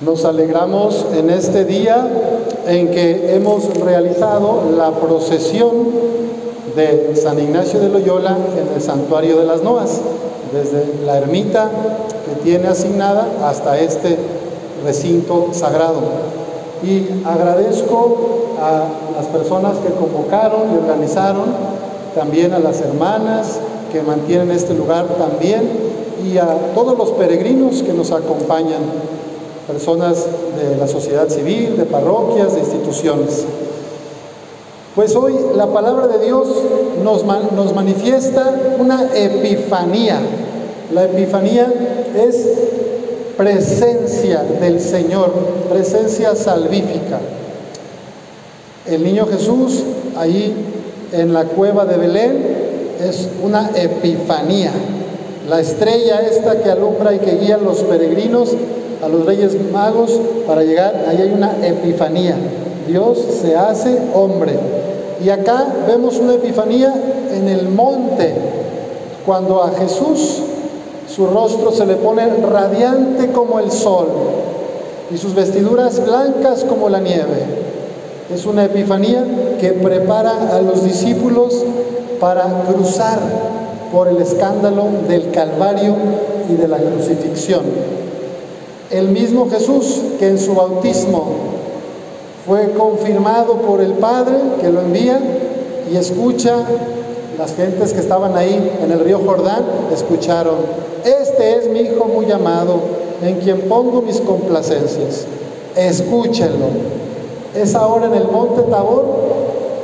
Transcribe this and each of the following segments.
Nos alegramos en este día en que hemos realizado la procesión de San Ignacio de Loyola en el santuario de las Noas, desde la ermita que tiene asignada hasta este recinto sagrado. Y agradezco a las personas que convocaron y organizaron, también a las hermanas que mantienen este lugar también y a todos los peregrinos que nos acompañan personas de la sociedad civil, de parroquias, de instituciones. Pues hoy la palabra de Dios nos, nos manifiesta una epifanía. La epifanía es presencia del Señor, presencia salvífica. El niño Jesús ahí en la cueva de Belén es una epifanía. La estrella esta que alumbra y que guía a los peregrinos a los reyes magos para llegar, ahí hay una epifanía. Dios se hace hombre. Y acá vemos una epifanía en el monte, cuando a Jesús su rostro se le pone radiante como el sol y sus vestiduras blancas como la nieve. Es una epifanía que prepara a los discípulos para cruzar por el escándalo del Calvario y de la crucifixión. El mismo Jesús que en su bautismo fue confirmado por el Padre que lo envía y escucha, las gentes que estaban ahí en el río Jordán escucharon, este es mi Hijo muy amado, en quien pongo mis complacencias, escúchenlo. Es ahora en el monte Tabor,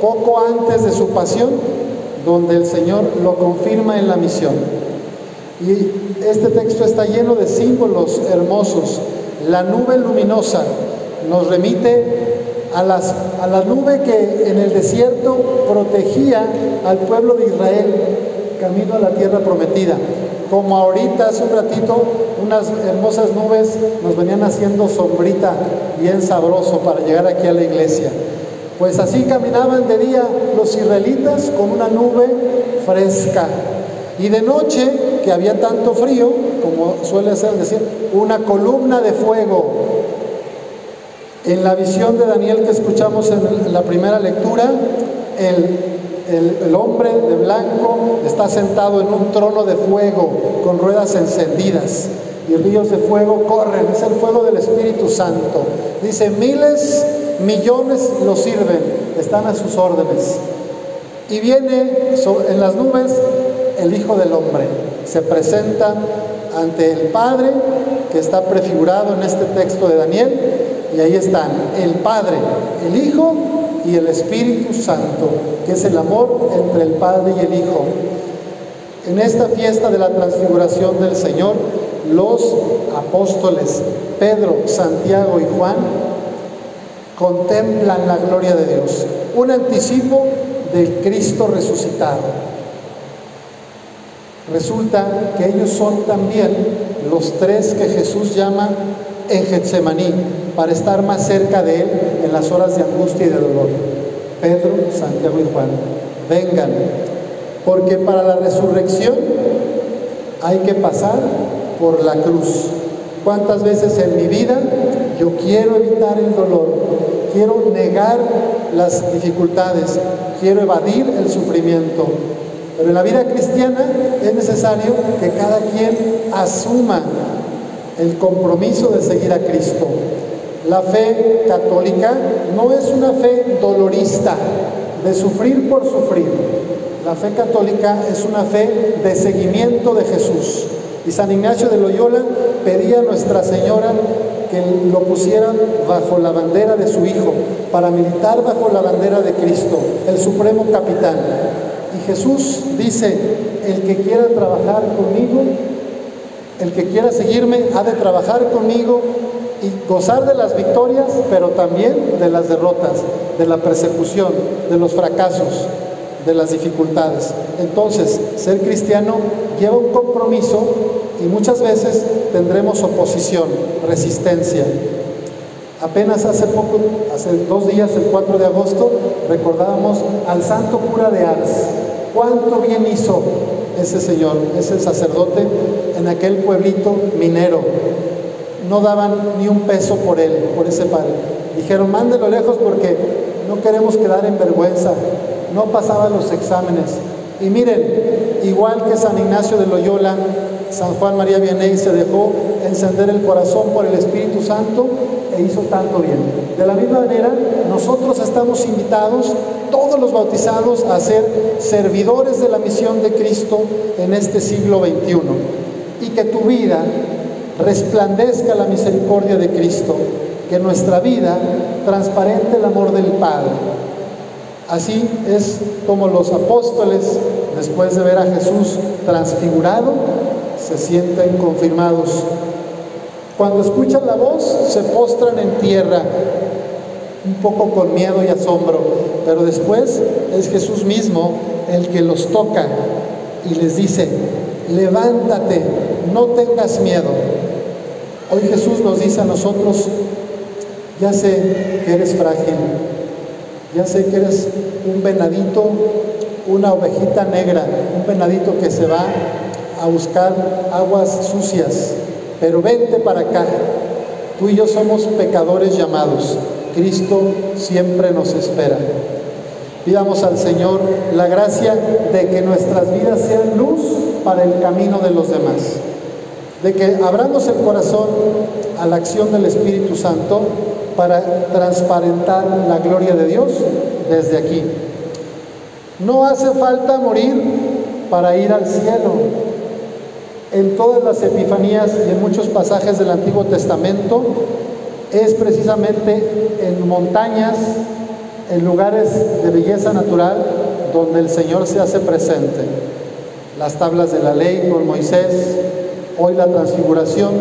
poco antes de su pasión, donde el Señor lo confirma en la misión. Y este texto está lleno de símbolos hermosos. La nube luminosa nos remite a, a la nube que en el desierto protegía al pueblo de Israel camino a la tierra prometida. Como ahorita hace un ratito unas hermosas nubes nos venían haciendo sombrita bien sabroso para llegar aquí a la iglesia. Pues así caminaban de día los israelitas con una nube fresca y de noche, que había tanto frío, como suele ser decir, una columna de fuego. En la visión de Daniel que escuchamos en la primera lectura, el, el, hombre de blanco está sentado en un trono de fuego con ruedas encendidas y ríos de fuego corren. Es el fuego del Espíritu Santo. Dice, miles millones lo sirven, están a sus órdenes. Y viene en las nubes el Hijo del Hombre, se presenta ante el Padre que está prefigurado en este texto de Daniel, y ahí están el Padre, el Hijo y el Espíritu Santo, que es el amor entre el Padre y el Hijo. En esta fiesta de la transfiguración del Señor, los apóstoles Pedro, Santiago y Juan contemplan la gloria de Dios, un anticipo del Cristo resucitado. Resulta que ellos son también los tres que Jesús llama en Getsemaní para estar más cerca de Él en las horas de angustia y de dolor. Pedro, Santiago y Juan, vengan, porque para la resurrección hay que pasar por la cruz. ¿Cuántas veces en mi vida yo quiero evitar el dolor, quiero negar las dificultades, quiero evadir el sufrimiento. Pero en la vida cristiana es necesario que cada quien asuma el compromiso de seguir a Cristo. La fe católica no es una fe dolorista, de sufrir por sufrir. La fe católica es una fe de seguimiento de Jesús. Y San Ignacio de Loyola pedía a Nuestra Señora que lo pusieran bajo la bandera de su Hijo, para militar bajo la bandera de Cristo, el supremo capitán. Jesús dice, el que quiera trabajar conmigo, el que quiera seguirme, ha de trabajar conmigo y gozar de las victorias, pero también de las derrotas, de la persecución, de los fracasos, de las dificultades. Entonces, ser cristiano lleva un compromiso y muchas veces tendremos oposición, resistencia. Apenas hace poco, hace dos días, el 4 de agosto, recordábamos al santo cura de Ars. ¿Cuánto bien hizo ese señor, ese sacerdote, en aquel pueblito minero? no daban ni un peso por él, por ese padre. Dijeron, mándelo lejos porque no queremos quedar en vergüenza. No pasaba los exámenes. Y miren, igual que San Ignacio de Loyola, San Juan María Vianney se dejó encender el corazón por el Espíritu Santo e hizo tanto bien. De la misma manera, nosotros estamos invitados, todos los bautizados, a ser servidores de la misión de Cristo en este siglo XXI. Y que tu vida resplandezca la misericordia de Cristo, que nuestra vida transparente el amor del Padre. Así es como los apóstoles, después de ver a Jesús transfigurado, se sienten confirmados. Cuando escuchan la voz, se postran en tierra, un poco con miedo y asombro, pero después es Jesús mismo el que los toca y les dice, levántate, no tengas miedo. Hoy Jesús nos dice a nosotros, ya sé que eres frágil, ya sé que eres un venadito, una ovejita negra, un venadito que se va a buscar aguas sucias, pero vente para acá. Tú y yo somos pecadores llamados. Cristo siempre nos espera. Pidamos al Señor la gracia de que nuestras vidas sean luz para el camino de los demás. De que abramos el corazón a la acción del Espíritu Santo para transparentar la gloria de Dios desde aquí. No hace falta morir para ir al cielo. En todas las epifanías y en muchos pasajes del Antiguo Testamento es precisamente en montañas, en lugares de belleza natural, donde el Señor se hace presente. Las tablas de la ley con Moisés, hoy la transfiguración,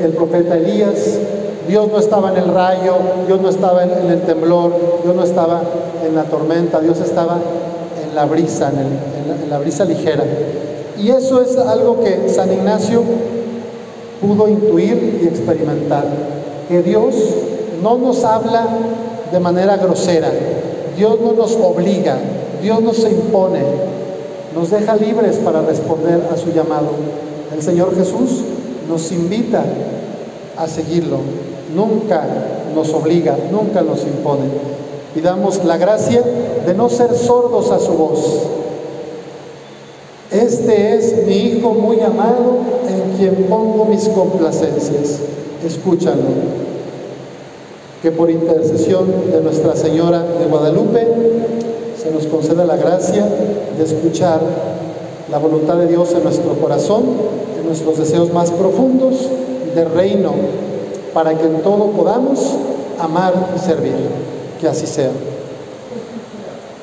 el profeta Elías, Dios no estaba en el rayo, Dios no estaba en, el temblor, Dios no estaba en la tormenta, Dios estaba en la brisa, en, en la brisa ligera. Y eso es algo que San Ignacio pudo intuir y experimentar, que Dios no nos habla de manera grosera, Dios no nos obliga, Dios nos impone, nos deja libres para responder a su llamado. El Señor Jesús nos invita a seguirlo nunca nos obliga, nunca nos impone. Pidamos la gracia de no ser sordos a su voz. Este es mi Hijo muy amado en quien pongo mis complacencias. Escúchalo. Que por intercesión de Nuestra Señora de Guadalupe se nos conceda la gracia de escuchar la voluntad de Dios en nuestro corazón, en nuestros deseos más profundos de reino para que en todo podamos amar y servir. Que así sea.